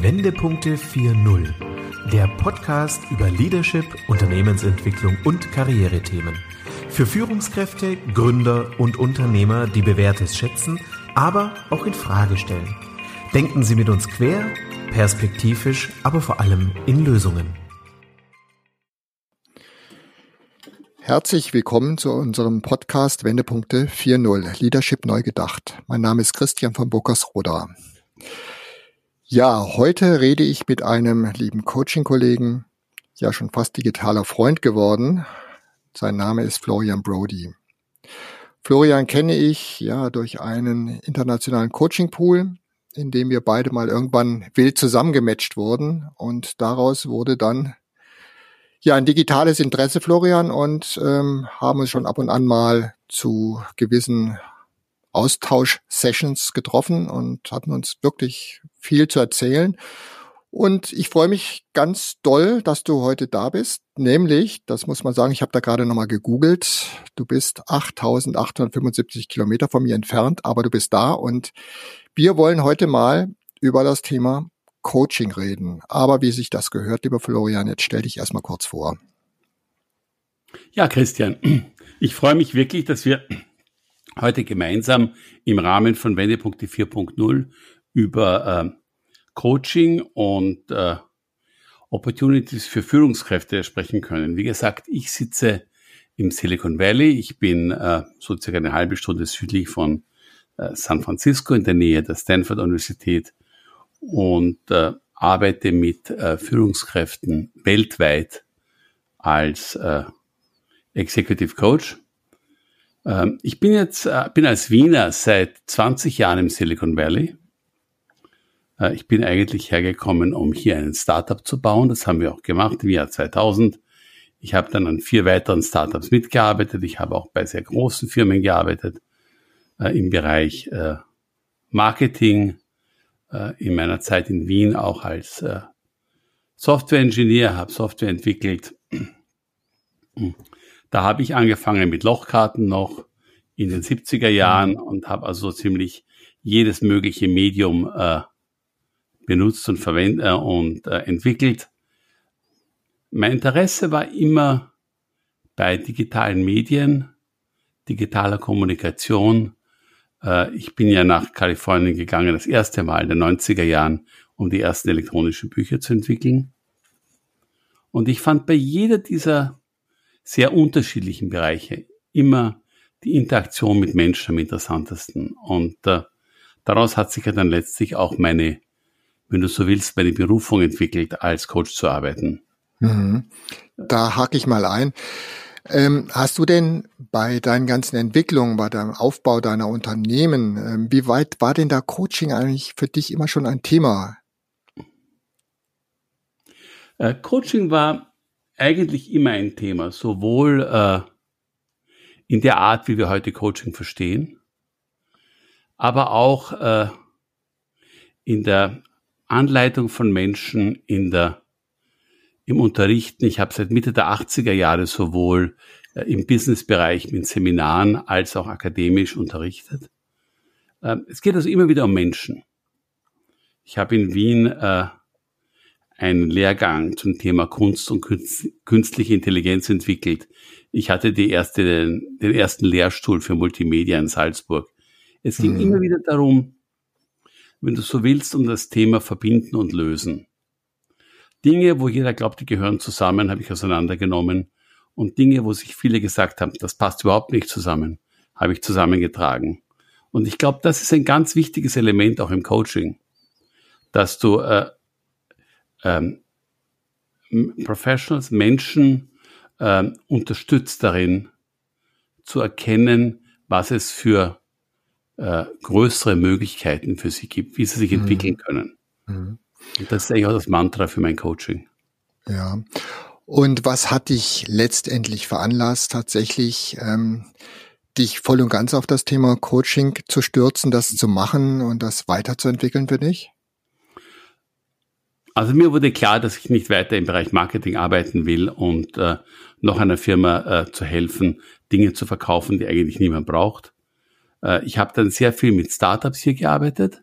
Wendepunkte 4.0, der Podcast über Leadership, Unternehmensentwicklung und Karrierethemen. Für Führungskräfte, Gründer und Unternehmer, die Bewährtes schätzen, aber auch in Frage stellen. Denken Sie mit uns quer, perspektivisch, aber vor allem in Lösungen. Herzlich willkommen zu unserem Podcast Wendepunkte 4.0 Leadership neu gedacht. Mein Name ist Christian von Burkersroda. Ja, heute rede ich mit einem lieben Coaching-Kollegen, ja schon fast digitaler Freund geworden. Sein Name ist Florian Brody. Florian kenne ich ja durch einen internationalen Coaching-Pool, in dem wir beide mal irgendwann wild zusammengematcht wurden und daraus wurde dann ja ein digitales Interesse, Florian, und ähm, haben uns schon ab und an mal zu gewissen Austausch-Sessions getroffen und hatten uns wirklich viel zu erzählen. Und ich freue mich ganz doll, dass du heute da bist. Nämlich, das muss man sagen, ich habe da gerade nochmal gegoogelt. Du bist 8875 Kilometer von mir entfernt, aber du bist da. Und wir wollen heute mal über das Thema Coaching reden. Aber wie sich das gehört, lieber Florian, jetzt stell dich erstmal kurz vor. Ja, Christian, ich freue mich wirklich, dass wir heute gemeinsam im Rahmen von Wendepunkte 4.0 über äh, Coaching und äh, Opportunities für Führungskräfte sprechen können. Wie gesagt, ich sitze im Silicon Valley. Ich bin äh, so circa eine halbe Stunde südlich von äh, San Francisco in der Nähe der Stanford Universität und äh, arbeite mit äh, Führungskräften weltweit als äh, Executive Coach ähm, ich bin jetzt, äh, bin als Wiener seit 20 Jahren im Silicon Valley. Äh, ich bin eigentlich hergekommen, um hier einen Startup zu bauen. Das haben wir auch gemacht im Jahr 2000. Ich habe dann an vier weiteren Startups mitgearbeitet. Ich habe auch bei sehr großen Firmen gearbeitet äh, im Bereich Marketing. in meiner Zeit in Wien auch als Software-Ingenieur, habe Software entwickelt. Da habe ich angefangen mit Lochkarten noch in den 70er Jahren und habe also ziemlich jedes mögliche Medium äh, benutzt und verwendet äh, und äh, entwickelt. Mein Interesse war immer bei digitalen Medien, digitaler Kommunikation. Äh, ich bin ja nach Kalifornien gegangen, das erste Mal in den 90er Jahren, um die ersten elektronischen Bücher zu entwickeln. Und ich fand bei jeder dieser sehr unterschiedlichen Bereiche immer die Interaktion mit Menschen am interessantesten. Und äh, daraus hat sich ja dann letztlich auch meine, wenn du so willst, meine Berufung entwickelt, als Coach zu arbeiten. Mhm. Da hake ich mal ein. Ähm, hast du denn bei deinen ganzen Entwicklungen, bei deinem Aufbau deiner Unternehmen, ähm, wie weit war denn da Coaching eigentlich für dich immer schon ein Thema? Äh, Coaching war eigentlich immer ein Thema, sowohl äh, in der Art, wie wir heute Coaching verstehen, aber auch äh, in der Anleitung von Menschen, in der, im Unterrichten. Ich habe seit Mitte der 80er Jahre sowohl äh, im Businessbereich mit Seminaren als auch akademisch unterrichtet. Äh, es geht also immer wieder um Menschen. Ich habe in Wien äh, einen Lehrgang zum Thema Kunst und künstliche Intelligenz entwickelt. Ich hatte die erste, den, ersten Lehrstuhl für Multimedia in Salzburg. Es ging mhm. immer wieder darum, wenn du so willst, um das Thema verbinden und lösen. Dinge, wo jeder glaubt, die gehören zusammen, habe ich auseinandergenommen. Und Dinge, wo sich viele gesagt haben, das passt überhaupt nicht zusammen, habe ich zusammengetragen. Und ich glaube, das ist ein ganz wichtiges Element auch im Coaching, dass du äh, ähm, Professionals, Menschen ähm, unterstützt darin zu erkennen, was es für äh, größere Möglichkeiten für sie gibt, wie sie sich mhm. entwickeln können. Mhm. Und das ist eigentlich auch das Mantra für mein Coaching. Ja. Und was hat dich letztendlich veranlasst, tatsächlich ähm, dich voll und ganz auf das Thema Coaching zu stürzen, das zu machen und das weiterzuentwickeln für dich? Also mir wurde klar, dass ich nicht weiter im Bereich Marketing arbeiten will und äh, noch einer Firma äh, zu helfen, Dinge zu verkaufen, die eigentlich niemand braucht. Äh, ich habe dann sehr viel mit Startups hier gearbeitet,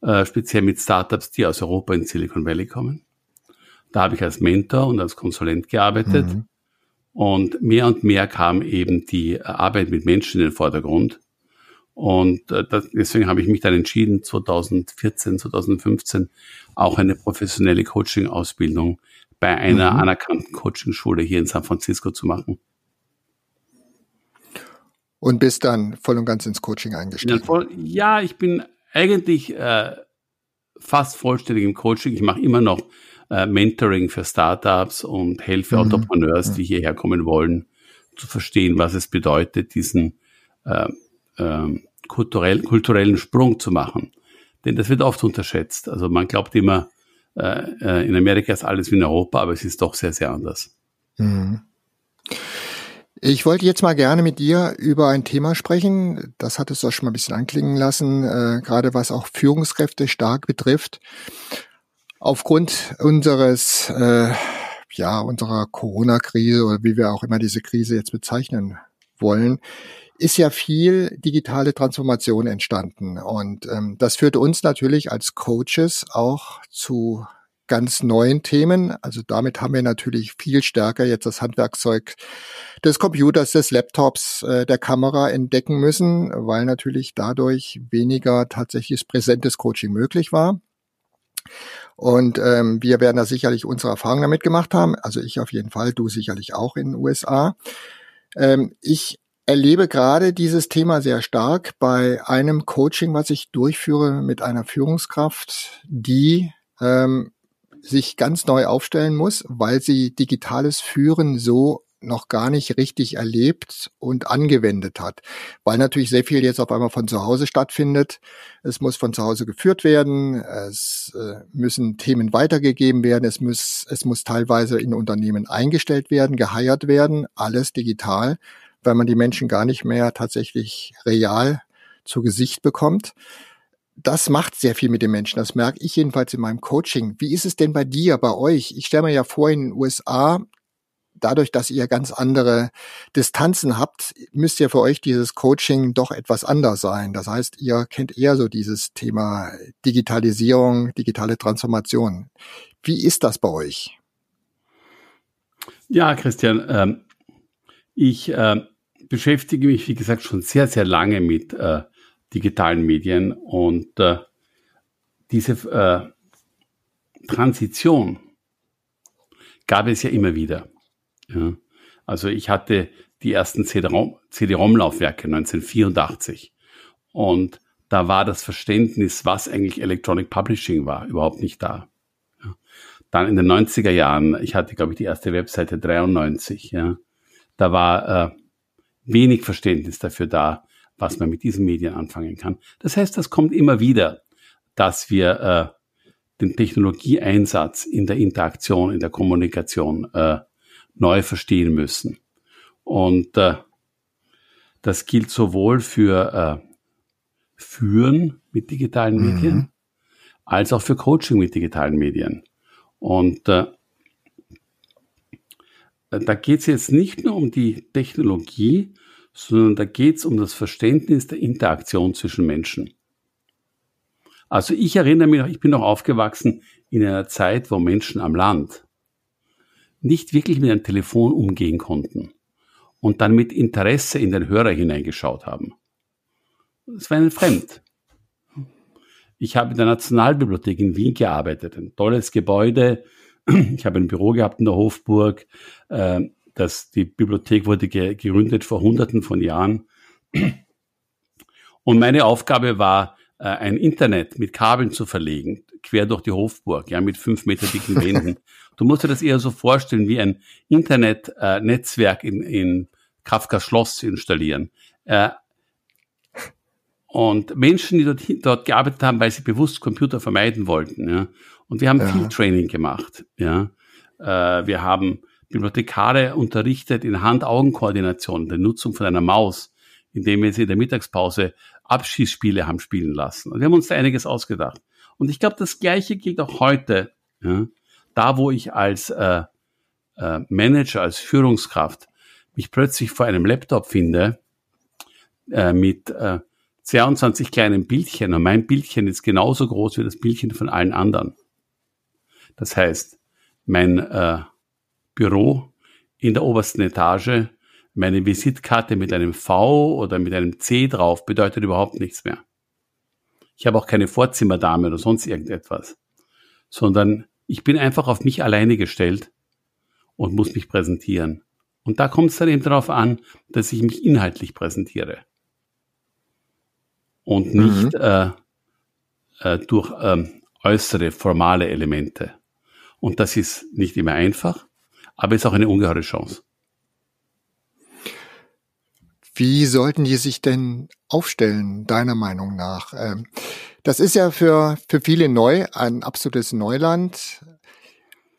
äh, speziell mit Startups, die aus Europa in Silicon Valley kommen. Da habe ich als Mentor und als Konsulent gearbeitet. Mhm. Und mehr und mehr kam eben die Arbeit mit Menschen in den Vordergrund. Und äh, das, deswegen habe ich mich dann entschieden, 2014, 2015 auch eine professionelle Coaching-Ausbildung bei einer mhm. anerkannten Coaching-Schule hier in San Francisco zu machen. Und bist dann voll und ganz ins Coaching eingestiegen? Ja, ich bin eigentlich äh, fast vollständig im Coaching. Ich mache immer noch äh, Mentoring für Startups und helfe mhm. Entrepreneurs, die hierher kommen wollen, zu verstehen, was es bedeutet, diesen äh, äh, kulturell, kulturellen Sprung zu machen. Denn das wird oft unterschätzt. Also man glaubt immer, äh, äh in Amerika ist alles wie in Europa, aber es ist doch sehr, sehr anders. Mhm. Ich wollte jetzt mal gerne mit dir über ein Thema sprechen. Das hattest du auch schon mal ein bisschen anklingen lassen, äh, gerade was auch Führungskräfte stark betrifft. Aufgrund unseres, äh, ja, unserer Corona-Krise oder wie wir auch immer diese Krise jetzt bezeichnen wollen, ist ja viel digitale Transformation entstanden. Und ähm, das führt uns natürlich als Coaches auch zu ganz neuen Themen. Also damit haben wir natürlich viel stärker jetzt das Handwerkzeug des Computers, des Laptops, äh, der Kamera entdecken müssen, weil natürlich dadurch weniger tatsächlich präsentes Coaching möglich war. Und ähm, wir werden da sicherlich unsere Erfahrungen damit gemacht haben. Also ich auf jeden Fall, du sicherlich auch in den USA. Ähm, ich erlebe gerade dieses Thema sehr stark bei einem Coaching, was ich durchführe mit einer Führungskraft, die ähm, sich ganz neu aufstellen muss, weil sie digitales Führen so noch gar nicht richtig erlebt und angewendet hat, weil natürlich sehr viel jetzt auf einmal von zu Hause stattfindet. Es muss von zu Hause geführt werden, es äh, müssen Themen weitergegeben werden, es muss, es muss teilweise in Unternehmen eingestellt werden, geheiert werden, alles digital, weil man die Menschen gar nicht mehr tatsächlich real zu Gesicht bekommt das macht sehr viel mit den Menschen. Das merke ich jedenfalls in meinem Coaching. Wie ist es denn bei dir, bei euch? Ich stelle mir ja vor, in den USA, dadurch, dass ihr ganz andere Distanzen habt, müsste ja für euch dieses Coaching doch etwas anders sein. Das heißt, ihr kennt eher so dieses Thema Digitalisierung, digitale Transformation. Wie ist das bei euch? Ja, Christian, ähm, ich äh, beschäftige mich, wie gesagt, schon sehr, sehr lange mit äh, digitalen Medien und äh, diese äh, Transition gab es ja immer wieder. Ja. Also ich hatte die ersten CD-ROM-Laufwerke 1984 und da war das Verständnis, was eigentlich Electronic Publishing war, überhaupt nicht da. Ja. Dann in den 90er Jahren, ich hatte, glaube ich, die erste Webseite 93, ja, da war äh, wenig Verständnis dafür da, was man mit diesen Medien anfangen kann. Das heißt, das kommt immer wieder, dass wir äh, den Technologieeinsatz in der Interaktion, in der Kommunikation äh, neu verstehen müssen. Und äh, das gilt sowohl für äh, Führen mit digitalen mhm. Medien als auch für Coaching mit digitalen Medien. Und äh, da geht es jetzt nicht nur um die Technologie, sondern da geht es um das Verständnis der Interaktion zwischen Menschen. Also ich erinnere mich noch, ich bin noch aufgewachsen in einer Zeit, wo Menschen am Land nicht wirklich mit einem Telefon umgehen konnten und dann mit Interesse in den Hörer hineingeschaut haben. Das war ihnen fremd. Ich habe in der Nationalbibliothek in Wien gearbeitet, ein tolles Gebäude. Ich habe ein Büro gehabt in der Hofburg. Ähm, dass die Bibliothek wurde ge gegründet vor Hunderten von Jahren. Und meine Aufgabe war, äh, ein Internet mit Kabeln zu verlegen, quer durch die Hofburg, ja, mit fünf Meter dicken Wänden. du musst dir das eher so vorstellen, wie ein Internetnetzwerk äh, in, in Kafkas Schloss installieren. Äh, und Menschen, die dort, dort gearbeitet haben, weil sie bewusst Computer vermeiden wollten. Ja. Und wir haben ja. viel Training gemacht. Ja. Äh, wir haben Bibliothekare unterrichtet in Hand-Augen-Koordination, der Nutzung von einer Maus, indem wir sie in der Mittagspause Abschießspiele haben spielen lassen. Und wir haben uns da einiges ausgedacht. Und ich glaube, das Gleiche gilt auch heute. Ja, da, wo ich als äh, äh, Manager, als Führungskraft mich plötzlich vor einem Laptop finde, äh, mit äh, 22 kleinen Bildchen und mein Bildchen ist genauso groß wie das Bildchen von allen anderen. Das heißt, mein äh, Büro in der obersten Etage, meine Visitkarte mit einem V oder mit einem C drauf bedeutet überhaupt nichts mehr. Ich habe auch keine Vorzimmerdame oder sonst irgendetwas, sondern ich bin einfach auf mich alleine gestellt und muss mich präsentieren. Und da kommt es dann eben darauf an, dass ich mich inhaltlich präsentiere und mhm. nicht mhm. äh, äh, durch ähm, äußere formale Elemente. Und das ist nicht immer einfach, aber ist auch eine ungeheure Chance. Wie sollten die sich denn aufstellen, deiner Meinung nach? Ähm, das ist ja für, für viele neu, ein absolutes Neuland.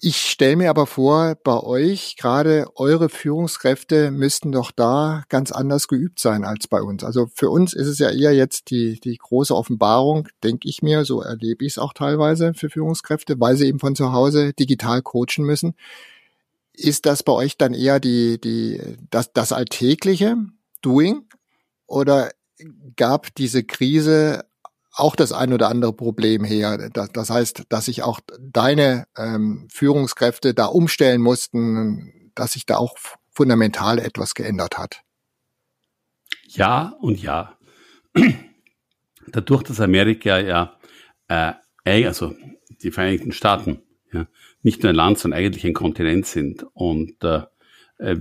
Ich stelle mir aber vor, bei euch, gerade eure Führungskräfte müssten doch da ganz anders geübt sein als bei uns. Also für uns ist es ja eher jetzt die, die große Offenbarung, denke ich mir, so erlebe ich es auch teilweise für Führungskräfte, weil sie eben von zu Hause digital coachen müssen. Ist das bei euch dann eher die, die, das, das alltägliche Doing? Oder gab diese Krise auch das ein oder andere Problem her. Das, heißt, dass sich auch deine ähm, Führungskräfte da umstellen mussten, dass sich da auch fundamental etwas geändert hat. Ja und ja. Dadurch, dass Amerika ja, äh, also die Vereinigten Staaten, ja, nicht nur ein Land, sondern eigentlich ein Kontinent sind und äh, äh,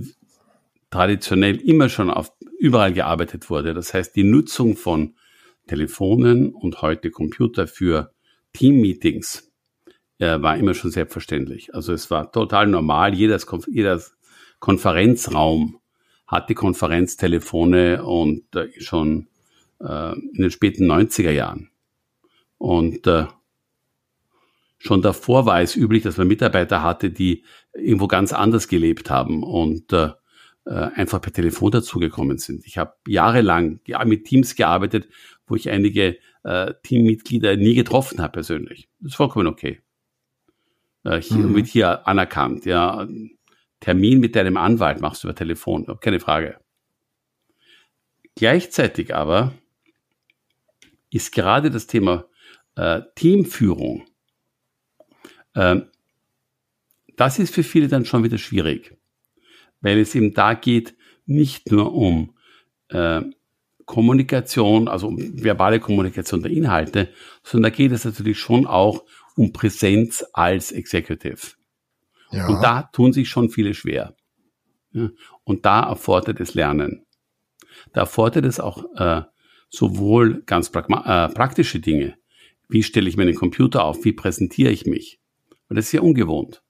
traditionell immer schon auf überall gearbeitet wurde. Das heißt, die Nutzung von Telefonen und heute Computer für Team-Meetings äh, war immer schon selbstverständlich. Also es war total normal. Jedes, jeder Konferenzraum hatte Konferenztelefone und äh, schon äh, in den späten 90er Jahren. Und äh, schon davor war es üblich, dass man Mitarbeiter hatte, die irgendwo ganz anders gelebt haben und äh, äh einfach per Telefon dazugekommen sind. Ich habe jahrelang mit Teams gearbeitet, wo ich einige äh, Teammitglieder nie getroffen habe persönlich. Das ist vollkommen okay. Äh, hier mhm. wird hier anerkannt. Ja, Termin mit deinem Anwalt machst du über Telefon, keine Frage. Gleichzeitig aber ist gerade das Thema äh, Teamführung, äh, das ist für viele dann schon wieder schwierig, weil es eben da geht, nicht nur um äh, Kommunikation, also um verbale Kommunikation der Inhalte, sondern da geht es natürlich schon auch um Präsenz als Executive. Ja. Und da tun sich schon viele schwer. Ja. Und da erfordert es Lernen. Da erfordert es auch äh, sowohl ganz äh, praktische Dinge. Wie stelle ich meinen Computer auf? Wie präsentiere ich mich? Weil das ist ja ungewohnt.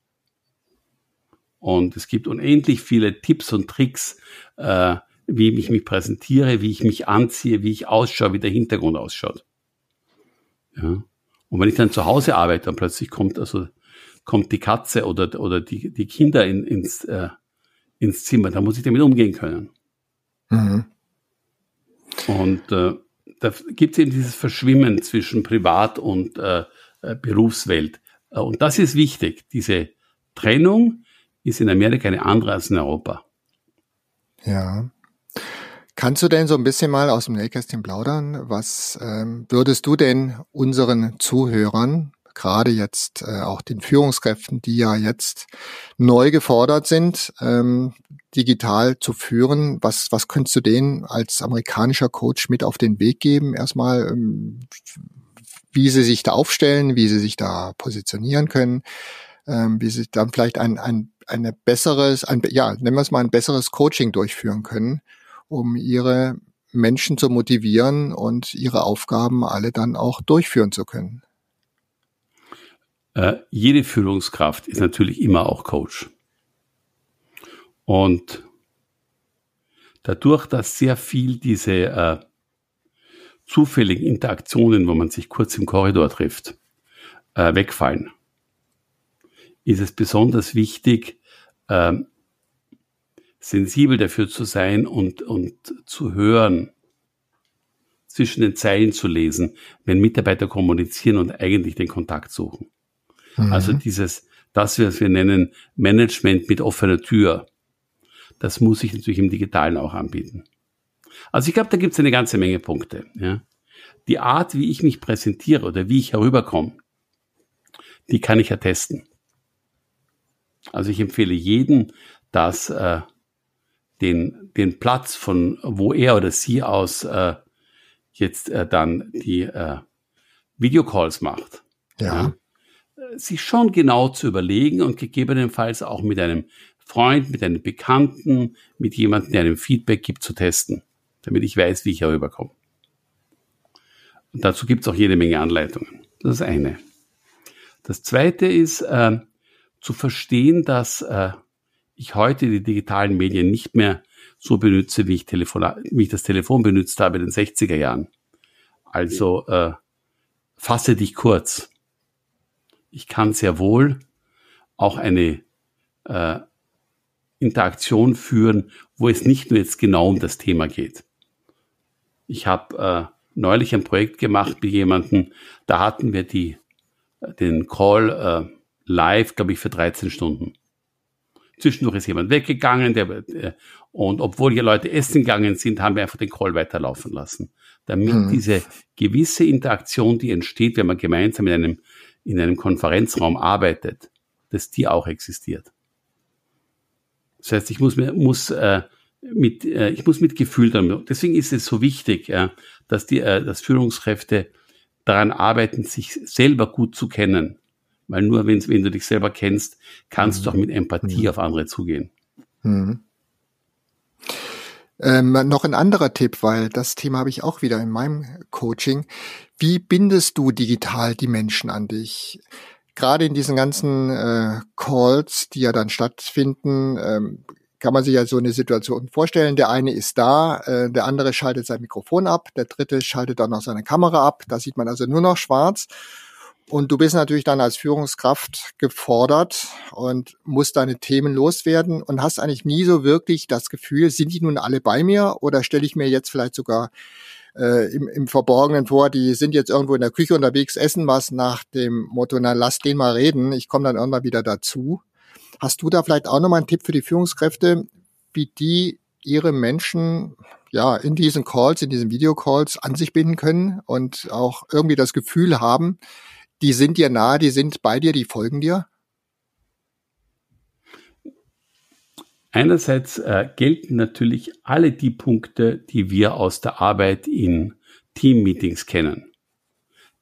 Und es gibt unendlich viele Tipps und Tricks, äh, wie ich mich präsentiere, wie ich mich anziehe, wie ich ausschaue, wie der Hintergrund ausschaut. Ja. Und wenn ich dann zu Hause arbeite und plötzlich kommt also kommt die Katze oder oder die die Kinder in, ins äh, ins Zimmer, dann muss ich damit umgehen können. Mhm. Und äh, da gibt es eben dieses Verschwimmen zwischen Privat- und äh, äh, Berufswelt. Äh, und das ist wichtig. Diese Trennung ist in Amerika eine andere als in Europa. Ja. Kannst du denn so ein bisschen mal aus dem Nähkästchen plaudern? Was ähm, würdest du denn unseren Zuhörern, gerade jetzt äh, auch den Führungskräften, die ja jetzt neu gefordert sind, ähm, digital zu führen, was, was könntest du denen als amerikanischer Coach mit auf den Weg geben? Erstmal, ähm, wie sie sich da aufstellen, wie sie sich da positionieren können, ähm, wie sie dann vielleicht ein, ein, eine besseres, ein, ja, nennen wir es mal ein besseres Coaching durchführen können um ihre Menschen zu motivieren und ihre Aufgaben alle dann auch durchführen zu können. Äh, jede Führungskraft ist natürlich immer auch Coach. Und dadurch, dass sehr viel diese äh, zufälligen Interaktionen, wo man sich kurz im Korridor trifft, äh, wegfallen, ist es besonders wichtig, äh, sensibel dafür zu sein und, und zu hören, zwischen den Zeilen zu lesen, wenn Mitarbeiter kommunizieren und eigentlich den Kontakt suchen. Mhm. Also dieses, das, was wir nennen Management mit offener Tür, das muss ich natürlich im Digitalen auch anbieten. Also ich glaube, da gibt es eine ganze Menge Punkte. Ja. Die Art, wie ich mich präsentiere oder wie ich herüberkomme, die kann ich ja testen. Also ich empfehle jeden, dass äh, den, den Platz von wo er oder sie aus äh, jetzt äh, dann die äh, Videocalls macht. Ja. ja. Sich schon genau zu überlegen und gegebenenfalls auch mit einem Freund, mit einem Bekannten, mit jemandem, der einem Feedback gibt, zu testen, damit ich weiß, wie ich herüberkomme. Und dazu gibt es auch jede Menge Anleitungen. Das ist eine. Das zweite ist äh, zu verstehen, dass äh, ich heute die digitalen Medien nicht mehr so benutze, wie ich, Telefon, wie ich das Telefon benutzt habe in den 60er Jahren. Also äh, fasse dich kurz. Ich kann sehr wohl auch eine äh, Interaktion führen, wo es nicht nur jetzt genau um das Thema geht. Ich habe äh, neulich ein Projekt gemacht mit jemandem, da hatten wir die, den Call äh, live, glaube ich, für 13 Stunden. Zwischendurch ist jemand weggegangen, der, äh, und obwohl hier Leute essen gegangen sind, haben wir einfach den Call weiterlaufen lassen. Damit mhm. diese gewisse Interaktion, die entsteht, wenn man gemeinsam in einem, in einem Konferenzraum arbeitet, dass die auch existiert. Das heißt, ich muss, muss äh, mit, äh, ich muss mit Gefühl damit. Deswegen ist es so wichtig, äh, dass die, äh, dass Führungskräfte daran arbeiten, sich selber gut zu kennen. Weil nur wenn, wenn du dich selber kennst, kannst mhm. du auch mit Empathie mhm. auf andere zugehen. Mhm. Ähm, noch ein anderer Tipp, weil das Thema habe ich auch wieder in meinem Coaching. Wie bindest du digital die Menschen an dich? gerade in diesen ganzen äh, Calls, die ja dann stattfinden, ähm, kann man sich ja so eine Situation vorstellen. Der eine ist da, äh, der andere schaltet sein Mikrofon ab, der dritte schaltet dann noch seine Kamera ab. Da sieht man also nur noch schwarz. Und du bist natürlich dann als Führungskraft gefordert und musst deine Themen loswerden und hast eigentlich nie so wirklich das Gefühl, sind die nun alle bei mir oder stelle ich mir jetzt vielleicht sogar äh, im, im Verborgenen vor, die sind jetzt irgendwo in der Küche unterwegs, essen was nach dem Motto, na lass den mal reden, ich komme dann irgendwann wieder dazu. Hast du da vielleicht auch nochmal einen Tipp für die Führungskräfte, wie die ihre Menschen ja in diesen Calls, in diesen Videocalls an sich binden können und auch irgendwie das Gefühl haben, die sind dir nahe, die sind bei dir, die folgen dir? Einerseits äh, gelten natürlich alle die Punkte, die wir aus der Arbeit in Teammeetings kennen.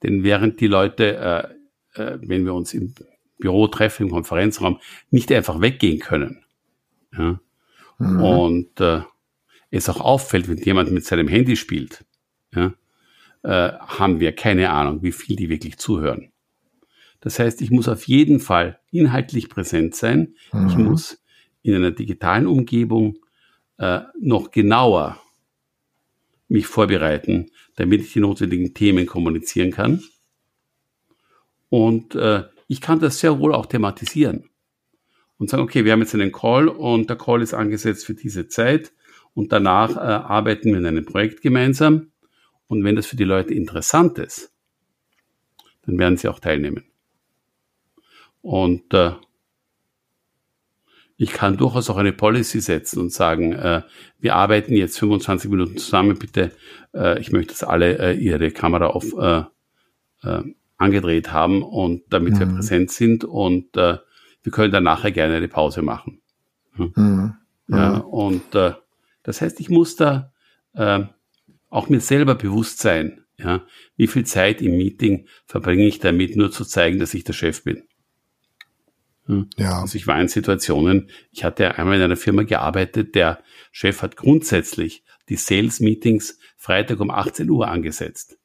Denn während die Leute, äh, äh, wenn wir uns im Büro treffen, im Konferenzraum, nicht einfach weggehen können. Ja? Mhm. Und äh, es auch auffällt, wenn jemand mit seinem Handy spielt, ja, äh, haben wir keine Ahnung, wie viel die wirklich zuhören. Das heißt, ich muss auf jeden Fall inhaltlich präsent sein. Mhm. Ich muss in einer digitalen Umgebung äh, noch genauer mich vorbereiten, damit ich die notwendigen Themen kommunizieren kann. Und äh, ich kann das sehr wohl auch thematisieren und sagen, okay, wir haben jetzt einen Call und der Call ist angesetzt für diese Zeit und danach äh, arbeiten wir in einem Projekt gemeinsam. Und wenn das für die Leute interessant ist, dann werden sie auch teilnehmen. Und äh, ich kann durchaus auch eine Policy setzen und sagen, äh, wir arbeiten jetzt 25 Minuten zusammen, bitte, äh, ich möchte, dass alle äh, ihre Kamera auf äh, äh, angedreht haben und damit mhm. wir präsent sind und äh, wir können dann nachher gerne eine Pause machen. Hm? Mhm. Ja, mhm. und äh, das heißt, ich muss da äh, auch mir selber bewusst sein, ja, wie viel Zeit im Meeting verbringe ich damit, nur zu zeigen, dass ich der Chef bin. Hm. Ja. Also ich war in Situationen, ich hatte einmal in einer Firma gearbeitet, der Chef hat grundsätzlich die Sales Meetings Freitag um 18 Uhr angesetzt.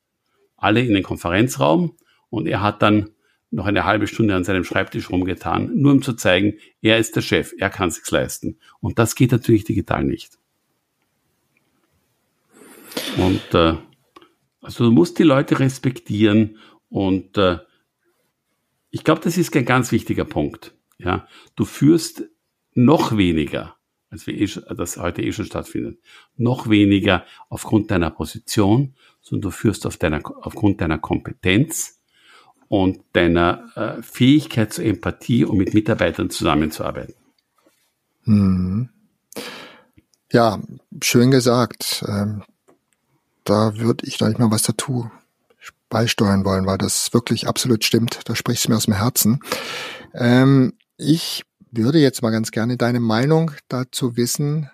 Alle in den Konferenzraum und er hat dann noch eine halbe Stunde an seinem Schreibtisch rumgetan, nur um zu zeigen, er ist der Chef, er kann sich's leisten. Und das geht natürlich digital nicht. Und äh, also du musst die Leute respektieren und äh, ich glaube, das ist ein ganz wichtiger Punkt. Ja, du führst noch weniger, als wir eh, das heute eh schon stattfindet, noch weniger aufgrund deiner Position, sondern du führst auf deiner, aufgrund deiner Kompetenz und deiner äh, Fähigkeit zur Empathie, um mit Mitarbeitern zusammenzuarbeiten. Hm. Ja, schön gesagt. Ähm, da würde ich nicht mal was dazu beisteuern wollen, weil das wirklich absolut stimmt. Da sprichst du mir aus dem Herzen. Ähm, ich würde jetzt mal ganz gerne deine Meinung dazu wissen.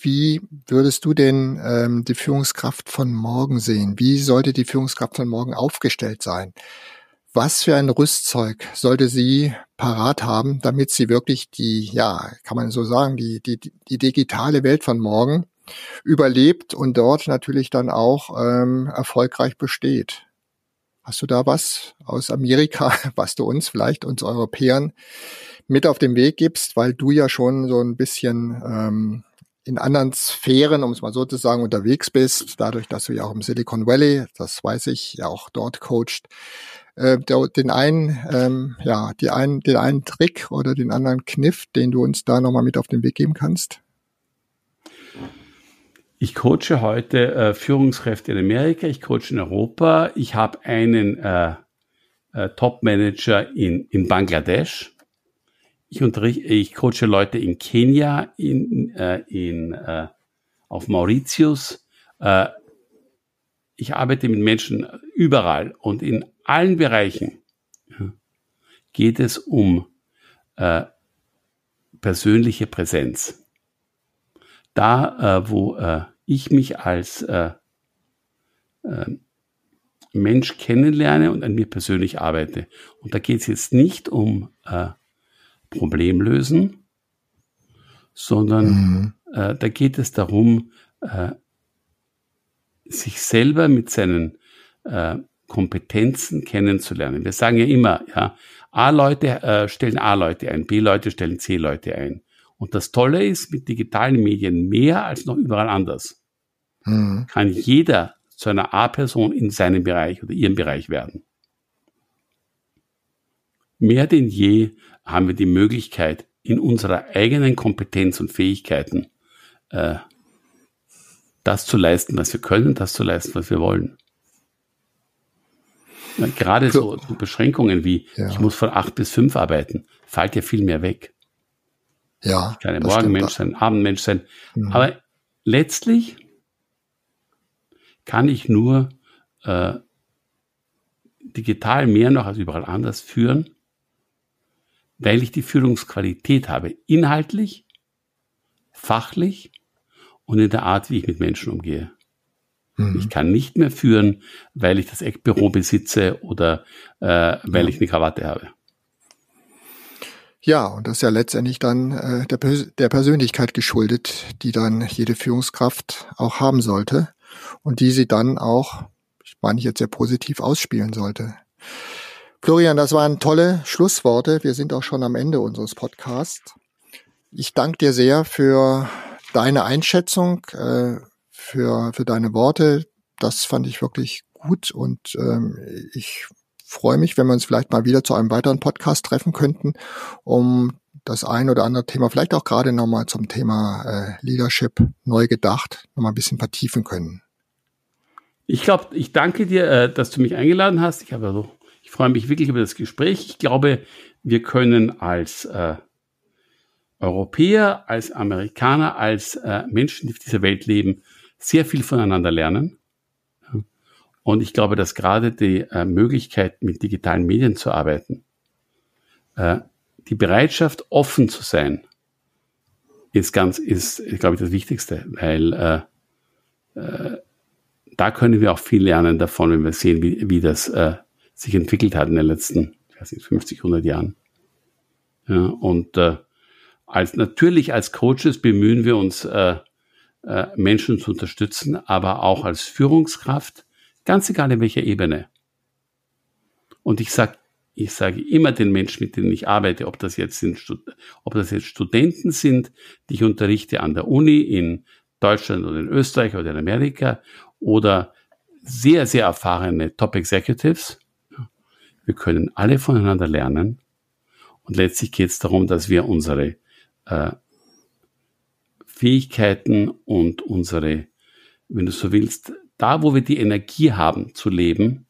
Wie würdest du denn ähm, die Führungskraft von morgen sehen? Wie sollte die Führungskraft von morgen aufgestellt sein? Was für ein Rüstzeug sollte sie parat haben, damit sie wirklich die, ja, kann man so sagen, die, die, die digitale Welt von morgen überlebt und dort natürlich dann auch ähm, erfolgreich besteht? Hast du da was aus Amerika, was du uns vielleicht, uns Europäern, mit auf den Weg gibst, weil du ja schon so ein bisschen ähm, in anderen Sphären, um es mal so zu sagen, unterwegs bist, dadurch, dass du ja auch im Silicon Valley, das weiß ich, ja auch dort coacht, äh, den einen, ähm, ja, die einen, den einen Trick oder den anderen Kniff, den du uns da nochmal mit auf den Weg geben kannst? Ich coache heute äh, Führungskräfte in Amerika, ich coache in Europa, ich habe einen äh, äh, Top-Manager in, in Bangladesch, ich unterrichte, ich coache Leute in Kenia, in, äh, in, äh, auf Mauritius. Äh, ich arbeite mit Menschen überall und in allen Bereichen geht es um äh, persönliche Präsenz. Da, äh, wo äh, ich mich als äh, äh, Mensch kennenlerne und an mir persönlich arbeite. Und da geht es jetzt nicht um äh, Problem lösen, sondern mhm. äh, da geht es darum, äh, sich selber mit seinen äh, Kompetenzen kennenzulernen. Wir sagen ja immer, ja, A-Leute äh, stellen A-Leute ein, B-Leute stellen C-Leute ein. Und das Tolle ist, mit digitalen Medien mehr als noch überall anders, mhm. kann jeder zu einer A-Person in seinem Bereich oder ihrem Bereich werden. Mehr denn je haben wir die Möglichkeit, in unserer eigenen Kompetenz und Fähigkeiten äh, das zu leisten, was wir können, das zu leisten, was wir wollen. Gerade so, Beschränkungen wie, ja. ich muss von acht bis fünf arbeiten, fällt ja viel mehr weg. Ja. Ich kann ein Morgenmensch sein, Abendmensch sein. Mhm. Aber letztlich kann ich nur äh, digital mehr noch als überall anders führen, weil ich die Führungsqualität habe, inhaltlich, fachlich und in der Art, wie ich mit Menschen umgehe. Mhm. Ich kann nicht mehr führen, weil ich das Eckbüro besitze oder äh, weil ja. ich eine Krawatte habe. Ja, und das ist ja letztendlich dann äh, der, der Persönlichkeit geschuldet, die dann jede Führungskraft auch haben sollte und die sie dann auch, ich meine ich jetzt sehr positiv ausspielen sollte. Florian, das waren tolle Schlussworte. Wir sind auch schon am Ende unseres Podcasts. Ich danke dir sehr für deine Einschätzung, äh, für, für deine Worte. Das fand ich wirklich gut und ähm, ich freue mich, wenn wir uns vielleicht mal wieder zu einem weiteren Podcast treffen könnten, um das ein oder andere Thema, vielleicht auch gerade nochmal zum Thema äh, Leadership neu gedacht, nochmal ein bisschen vertiefen können. Ich glaube, ich danke dir, äh, dass du mich eingeladen hast. Ich habe also ich freue mich wirklich über das Gespräch. Ich glaube, wir können als äh, Europäer, als Amerikaner, als äh, Menschen, die auf dieser Welt leben, sehr viel voneinander lernen. Und ich glaube, dass gerade die äh, Möglichkeit, mit digitalen Medien zu arbeiten, äh, die Bereitschaft, offen zu sein, ist ganz, ist, glaube ich, das Wichtigste, weil äh, äh, da können wir auch viel lernen davon, wenn wir sehen, wie, wie das äh, sich entwickelt hat in den letzten, weiß nicht, 50, 100 Jahren. Ja, und äh, als, natürlich als Coaches bemühen wir uns, äh, äh, Menschen zu unterstützen, aber auch als Führungskraft, ganz egal in welcher Ebene. Und ich sage ich sage immer den Menschen, mit denen ich arbeite, ob das jetzt sind, ob das jetzt Studenten sind, die ich unterrichte an der Uni in Deutschland oder in Österreich oder in Amerika oder sehr, sehr erfahrene Top Executives, wir können alle voneinander lernen. Und letztlich geht es darum, dass wir unsere äh, Fähigkeiten und unsere, wenn du so willst, da, wo wir die Energie haben zu leben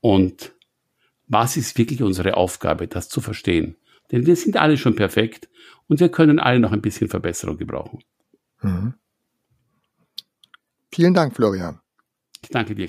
und was ist wirklich unsere Aufgabe, das zu verstehen. Denn wir sind alle schon perfekt und wir können alle noch ein bisschen Verbesserung gebrauchen. Mhm. Vielen Dank, Florian. Ich danke dir.